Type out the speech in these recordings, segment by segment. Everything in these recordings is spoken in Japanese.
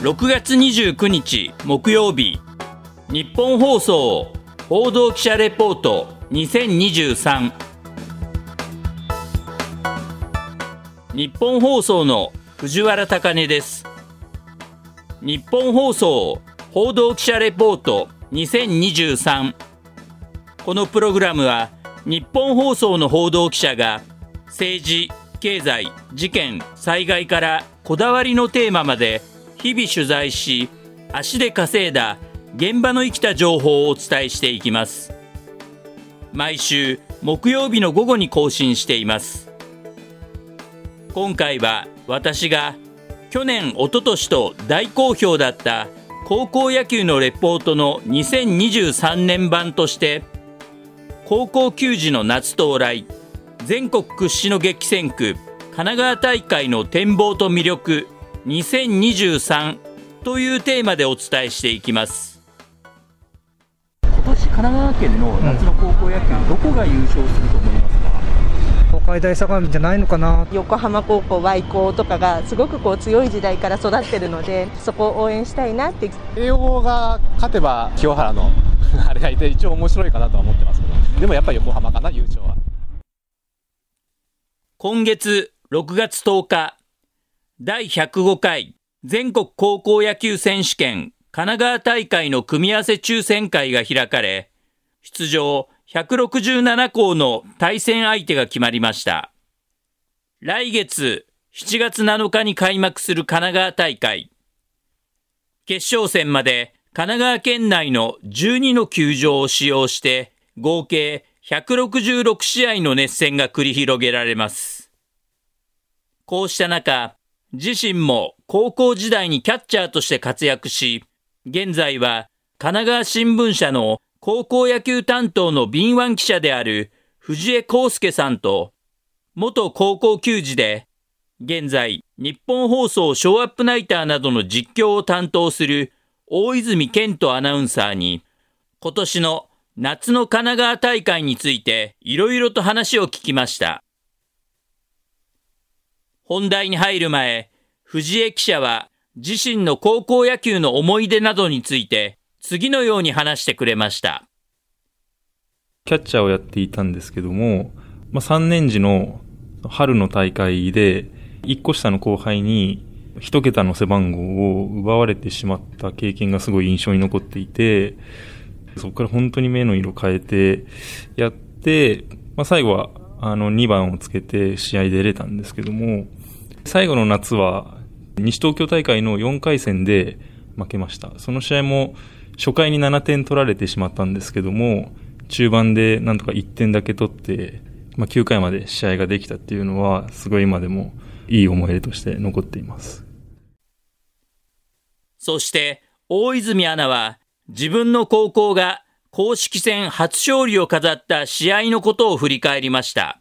6月29日木曜日。日本放送報道記者レポート2023日本放送の藤原貴根です。日本放送報道記者レポート2023このプログラムは日本放送の報道記者が政治経済事件災害からこだわりのテーマまで日々取材し足で稼いだ現場の生きた情報をお伝えしていきます。毎週木曜日の午後に更新しています。今回は私が去年一昨年と大好評だった高校野球のレポートの2023年版として高校球児の夏到来全国屈指の激戦区神奈川大会の展望と魅力2023というテーマでお伝えしていきます。今年神奈川県の夏の高校野球、どこが優勝すると思いますか？東海大相模じゃないのかな？横浜高校、Y 高とかがすごくこう強い時代から育ってるのでそこを応援したいなって。慶応が勝てば清原のあれがいて一応面白いかなとは思ってますけど。でもやっぱり横浜かな優勝は。今月6月10日第105回全国高校野球選手権神奈川大会の組み合わせ抽選会が開かれ、出場167校の対戦相手が決まりました。来月7月7日に開幕する神奈川大会。決勝戦まで神奈川県内の12の球場を使用して合計166試合の熱戦が繰り広げられます。こうした中、自身も高校時代にキャッチャーとして活躍し、現在は神奈川新聞社の高校野球担当の敏腕記者である藤江康介さんと、元高校球児で、現在日本放送ショーアップナイターなどの実況を担当する大泉健人アナウンサーに、今年の夏の神奈川大会についていろいろと話を聞きました。本題に入る前、藤江記者は自身の高校野球の思い出などについて次のように話してくれました。キャッチャーをやっていたんですけども、まあ、3年時の春の大会で、1個下の後輩に1桁の背番号を奪われてしまった経験がすごい印象に残っていて、そこから本当に目の色変えてやって、まあ、最後はあの2番をつけて試合で出れたんですけども、最後の夏は西東京大会の4回戦で負けました。その試合も初回に7点取られてしまったんですけども、中盤でなんとか1点だけ取って、まあ、9回まで試合ができたっていうのは、すごい今でもいい思い出として残っています。そして、大泉アナは自分の高校が公式戦初勝利を飾った試合のことを振り返りました。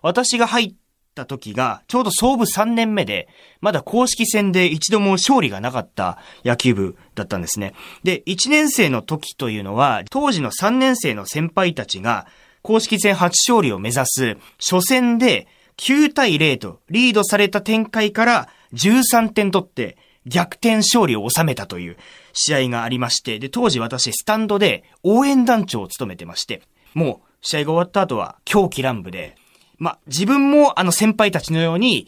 私が入った時が、ちょうど創部3年目で、まだ公式戦で一度も勝利がなかった野球部だったんですね。で、1年生の時というのは、当時の3年生の先輩たちが、公式戦初勝利を目指す初戦で9対0とリードされた展開から13点取って逆転勝利を収めたという試合がありまして、で、当時私スタンドで応援団長を務めてまして、もう試合が終わった後は狂気乱舞で、まあ、自分もあの先輩たちのように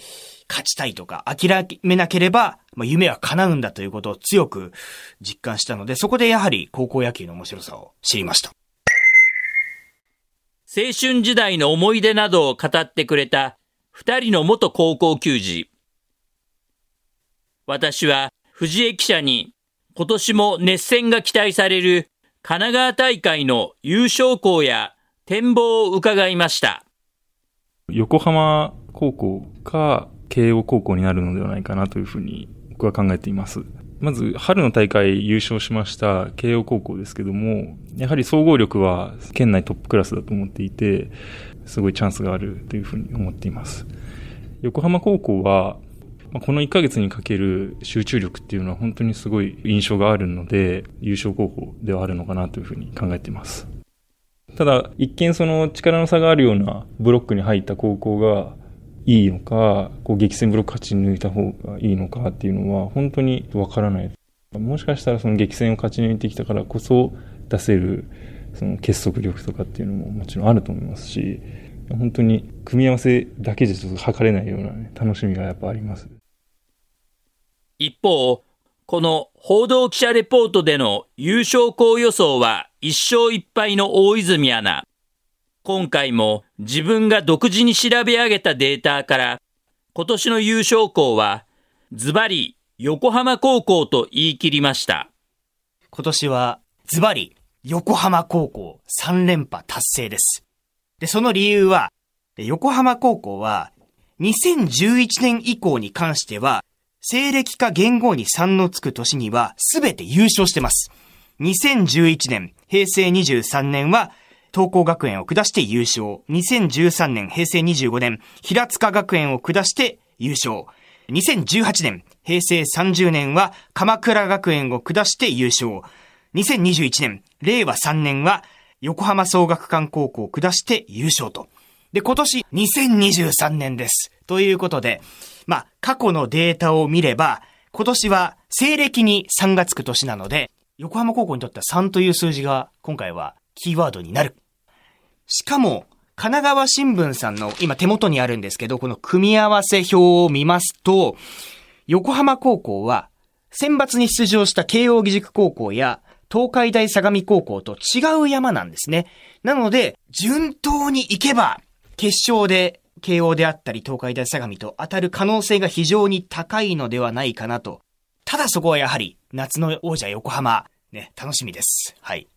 勝ちたいとか諦めなければ、まあ、夢は叶うんだということを強く実感したので、そこでやはり高校野球の面白さを知りました。青春時代の思い出などを語ってくれた二人の元高校球児。私は藤江記者に今年も熱戦が期待される神奈川大会の優勝校や展望を伺いました。横浜高校か慶応高校になるのではないかなというふうに僕は考えています。まず、春の大会優勝しました慶応高校ですけども、やはり総合力は県内トップクラスだと思っていて、すごいチャンスがあるというふうに思っています。横浜高校は、この1ヶ月にかける集中力っていうのは本当にすごい印象があるので、優勝候補ではあるのかなというふうに考えています。ただ、一見その力の差があるようなブロックに入った高校が、いいのか、こう激戦ブロック勝ち抜いた方がいいのかっていうのは本当にわからない。もしかしたらその激戦を勝ち抜いてきたからこそ出せるその結束力とかっていうのももちろんあると思いますし、本当に組み合わせだけじゃちょっと測れないような、ね、楽しみがやっぱあります。一方、この報道記者レポートでの優勝校予想は1勝1敗の大泉アナ。今回も自分が独自に調べ上げたデータから今年の優勝校はズバリ横浜高校と言い切りました。今年はズバリ横浜高校3連覇達成です。で、その理由は横浜高校は2011年以降に関しては西暦か元号に3のつく年には全て優勝してます。2011年、平成23年は東光学園を下して優勝。2013年、平成25年、平塚学園を下して優勝。2018年、平成30年は鎌倉学園を下して優勝。2021年、令和3年は横浜総学館高校を下して優勝と。で、今年2023年です。ということで、まあ、過去のデータを見れば、今年は西暦に3がつく年なので、横浜高校にとっては3という数字が今回はキーワードになる。しかも、神奈川新聞さんの今手元にあるんですけど、この組み合わせ表を見ますと、横浜高校は選抜に出場した慶応義塾高校や東海大相模高校と違う山なんですね。なので、順当に行けば、決勝で慶応であったり東海大相模と当たる可能性が非常に高いのではないかなと。ただそこはやはり夏の王者横浜、ね、楽しみです。はい。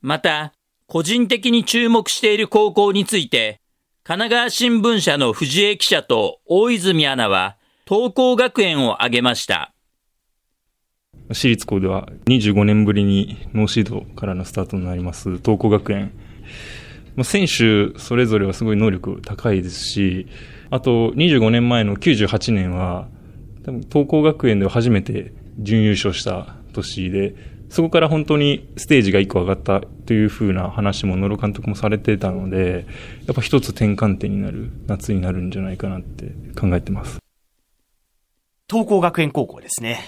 また、個人的に注目している高校について、神奈川新聞社の藤江記者と大泉アナは、東光学園を挙げました。私立校では25年ぶりにノーシードからのスタートになります東光学園。選手それぞれはすごい能力高いですし、あと25年前の98年は、多分東光学園では初めて準優勝した年で、そこから本当にステージが1個上がったというふうな話も野呂監督もされてたので、やっぱ一つ転換点になる夏になるんじゃないかなって考えてます。東光学園高校ですね。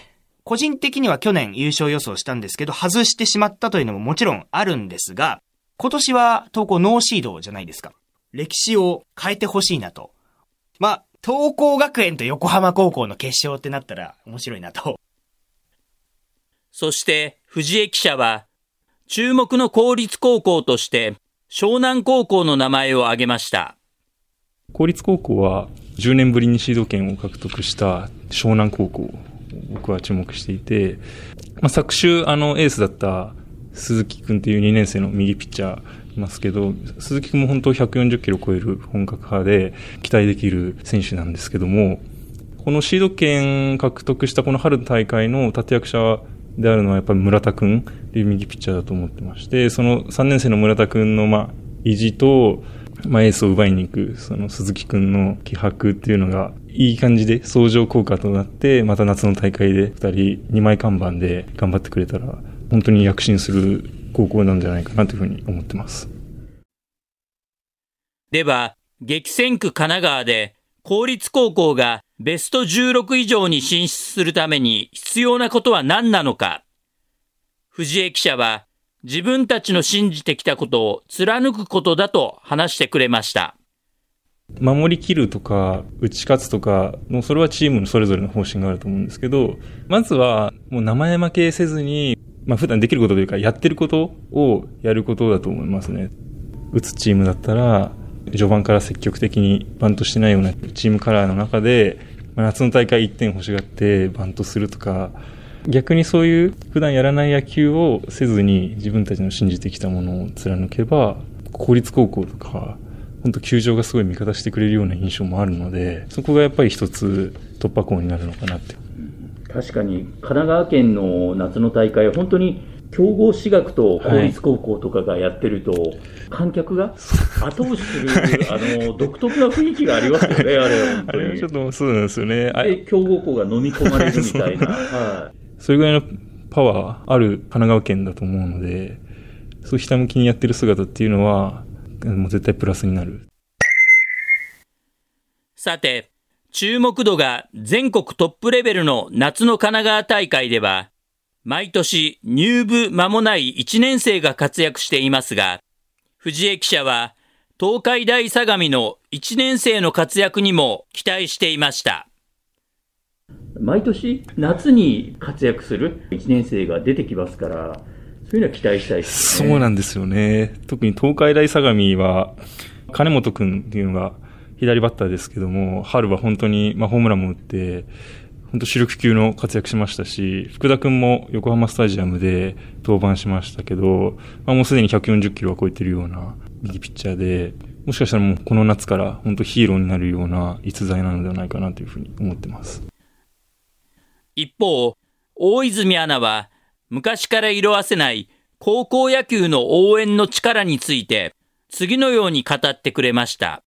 個人的には去年優勝予想したんですけど、外してしまったというのももちろんあるんですが、今年は東高ノーシードじゃないですか。歴史を変えてほしいなと。まあ、東光学園と横浜高校の決勝ってなったら面白いなと。そして藤江記者は、注目の公立高校として湘南高校の名前を挙げました。公立高校は10年ぶりにシード権を獲得した湘南高校僕は注目していて、まあ、昨週あのエースだった鈴木君っていう2年生の右ピッチャーいますけど、鈴木君も本当140キロ超える本格派で期待できる選手なんですけども、このシード権獲得したこの春大会の立役者であるのはやっぱり村田君っていう右ピッチャーだと思ってまして、その3年生の村田君のまあ意地と、まあ、エースを奪いに行く、その鈴木君の気迫っていうのが、いい感じで相乗効果となって、また夏の大会で2人2枚看板で頑張ってくれたら、本当に躍進する高校なんじゃないかなというふうに思ってます。では、激戦区神奈川で公立高校がベスト16以上に進出するために必要なことは何なのか。藤江記者は自分たちの信じてきたことを貫くことだと話してくれました。守りきるとか、打ち勝つとか、もうそれはチームのそれぞれの方針があると思うんですけど、まずはもう名前負けせずにまあ普段できることというか、やってることをやることだと思いますね。打つチームだったら、序盤から積極的にバントしてないようなチームカラーの中で、まあ、夏の大会1点欲しがってバントするとか、逆にそういう普段やらない野球をせずに自分たちの信じてきたものを貫けば、公立高校とか、本当球場がすごい味方してくれるような印象もあるので、そこがやっぱり一つ突破口になるのかなって確かに神奈川県の夏の大会、本当に強豪私学と公立高校とかがやってると、はい、観客が後押しするあの独特な雰囲気がありますよね、あれは。あれちょっとそうなんですよね。で、強豪校が飲み込まれるみたいな。はい、それぐらいのパワーある神奈川県だと思うので、そうひたむきにやってる姿っていうのは、もう絶対プラスになる。さて、注目度が全国トップレベルの夏の神奈川大会では、毎年入部間もない1年生が活躍していますが、藤江記者は東海大相模の1年生の活躍にも期待していました。毎年夏に活躍する1年生が出てきますから、そういうのは期待したいですね。そうなんですよね。特に東海大相模は、金本くんっていうのが左バッターですけども、春は本当に、まあ、ホームランも打って、本当主力級の活躍しましたし、福田くんも横浜スタジアムで登板しましたけど、まあ、もうすでに140キロは超えてるような右ピッチャーで、もしかしたらもうこの夏から本当ヒーローになるような逸材なのではないかなというふうに思ってます。一方、大泉アナは昔から色あせない高校野球の応援の力について次のように語ってくれました。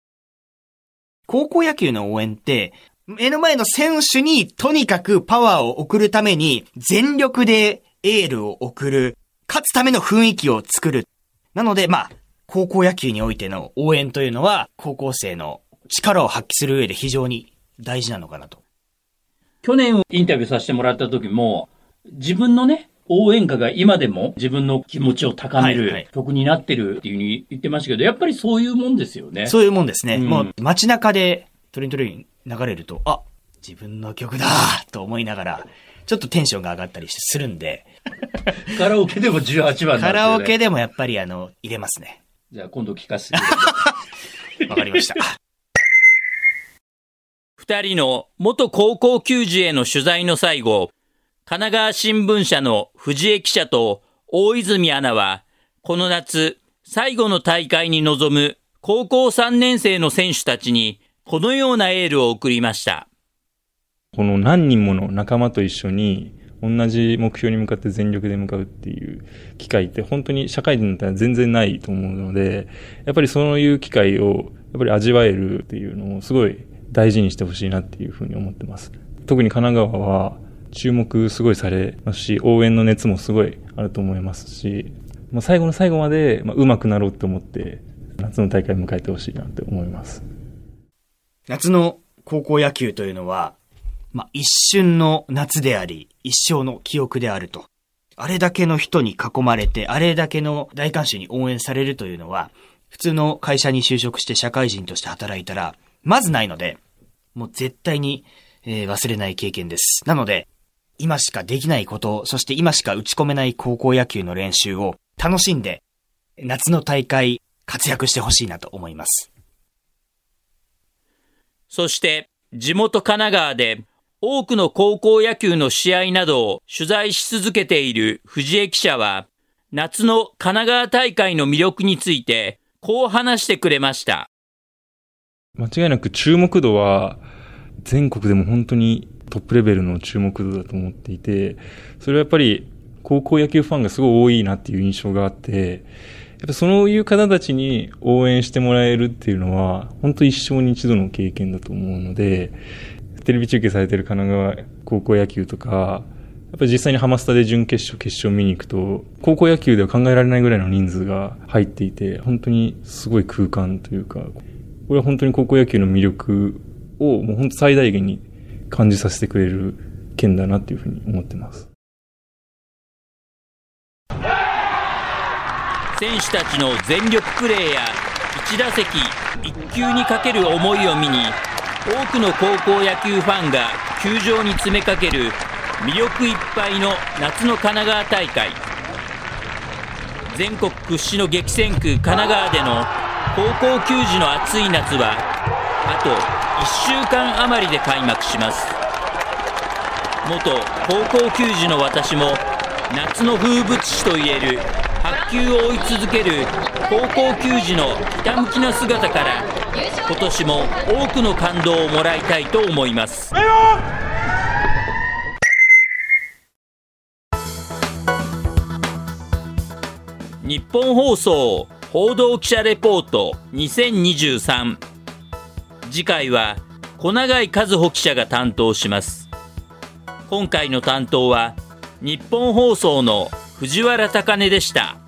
高校野球の応援って、目の前の選手にとにかくパワーを送るために全力でエールを送る、勝つための雰囲気を作る。なので、まあ、高校野球においての応援というのは、高校生の力を発揮する上で非常に大事なのかなと。去年インタビューさせてもらった時も、自分のね、応援歌が今でも自分の気持ちを高める曲になってるっていうふうに言ってましたけど、やっぱりそういうもんですよね。そういうもんですね。うんもう街中でトレントレイン流れると、あ、自分の曲だと思いながら、ちょっとテンションが上がったりするんで、カラオケでも18番なんですよねカラオケでもやっぱりあの、入れますね。じゃあ今度聞かせて。わかりました。二人の元高校球児への取材の最後、神奈川新聞社の藤江記者と大泉アナは、この夏、最後の大会に臨む高校3年生の選手たちに、このようなエールを送りました。この何人もの仲間と一緒に同じ目標に向かって全力で向かうっていう機会って本当に社会人だったら全然ないと思うので、やっぱりそういう機会をやっぱり味わえるっていうのをすごい大事にしてほしいなっていうふうに思ってます。特に神奈川は注目すごいされますし、応援の熱もすごいあると思いますし、まあ、最後の最後までまあ上手くなろうって思って夏の大会迎えてほしいなって思います。夏の高校野球というのは、まあ、一瞬の夏であり、一生の記憶であると。あれだけの人に囲まれて、あれだけの大観衆に応援されるというのは、普通の会社に就職して社会人として働いたら、まずないので、もう絶対に、えー忘れない経験です。なので、今しかできないこと、そして今しか打ち込めない高校野球の練習を楽しんで、夏の大会活躍してほしいなと思います。そして、地元神奈川で多くの高校野球の試合などを取材し続けている藤江記者は、夏の神奈川大会の魅力について、こう話してくれました。間違いなく注目度は全国でも本当にトップレベルの注目度だと思っていて、それはやっぱり高校野球ファンがすごい多いなっていう印象があって、やっぱそういう方たちに応援してもらえるっていうのは、本当一生に一度の経験だと思うので、テレビ中継されてる神奈川高校野球とか、やっぱり実際にハマスタで準決勝、決勝見に行くと、高校野球では考えられないぐらいの人数が入っていて、本当にすごい空間というか、これは本当に高校野球の魅力をもう本当最大限に感じさせてくれる県だなっていうふうに思ってます。選手たちの全力プレーや1打席1球にかける思いを見に多くの高校野球ファンが球場に詰めかける魅力いっぱいの夏の神奈川大会全国屈指の激戦区神奈川での高校球児の暑い夏はあと1週間余りで開幕します。元高校球児の私も夏の風物詩といえる白球を追い続ける高校球児のひたむきな姿から今年も多くの感動をもらいたいと思います。日本放送報道記者レポート2023次回は小永井和穂記者が担当します今回の担当は日本放送の藤原貴根でした。